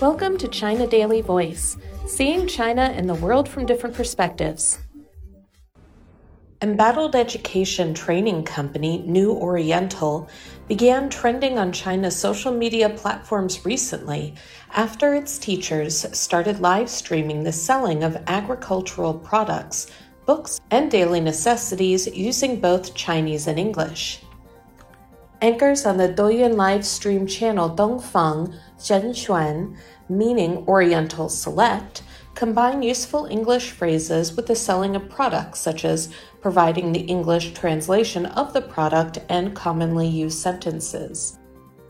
Welcome to China Daily Voice, seeing China and the world from different perspectives. Embattled education training company New Oriental began trending on China's social media platforms recently after its teachers started live streaming the selling of agricultural products, books, and daily necessities using both Chinese and English. Anchors on the Douyin live stream channel Dongfang Zhenxuan, meaning Oriental Select, combine useful English phrases with the selling of products, such as providing the English translation of the product and commonly used sentences.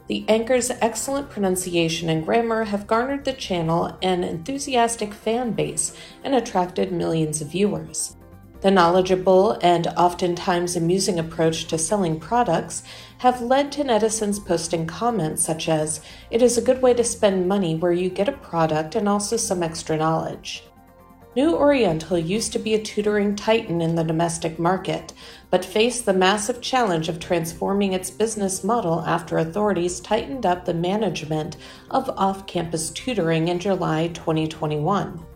The anchor's excellent pronunciation and grammar have garnered the channel an enthusiastic fan base and attracted millions of viewers. The knowledgeable and oftentimes amusing approach to selling products have led to netizens posting comments such as, It is a good way to spend money where you get a product and also some extra knowledge. New Oriental used to be a tutoring titan in the domestic market, but faced the massive challenge of transforming its business model after authorities tightened up the management of off campus tutoring in July 2021.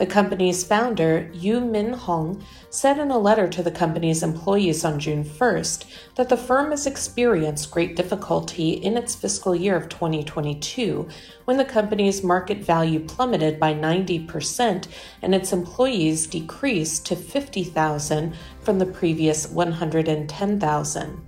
The company's founder, Yu Minhong, said in a letter to the company's employees on June 1st that the firm has experienced great difficulty in its fiscal year of 2022 when the company's market value plummeted by 90% and its employees decreased to 50,000 from the previous 110,000.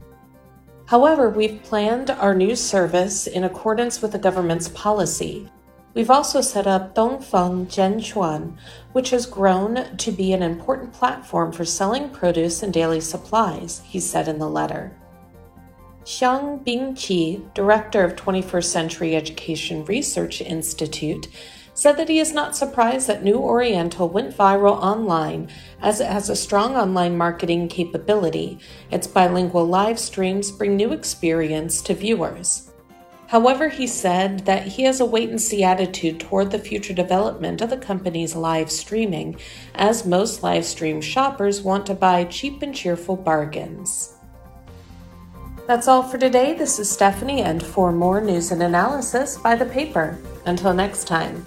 However, we've planned our new service in accordance with the government's policy. We've also set up Dongfang Zhenxuan, which has grown to be an important platform for selling produce and daily supplies, he said in the letter. Xiong Bingqi, director of 21st Century Education Research Institute, said that he is not surprised that New Oriental went viral online as it has a strong online marketing capability. Its bilingual live streams bring new experience to viewers. However, he said that he has a wait and see attitude toward the future development of the company's live streaming, as most live stream shoppers want to buy cheap and cheerful bargains. That's all for today. This is Stephanie, and for more news and analysis, by the paper. Until next time.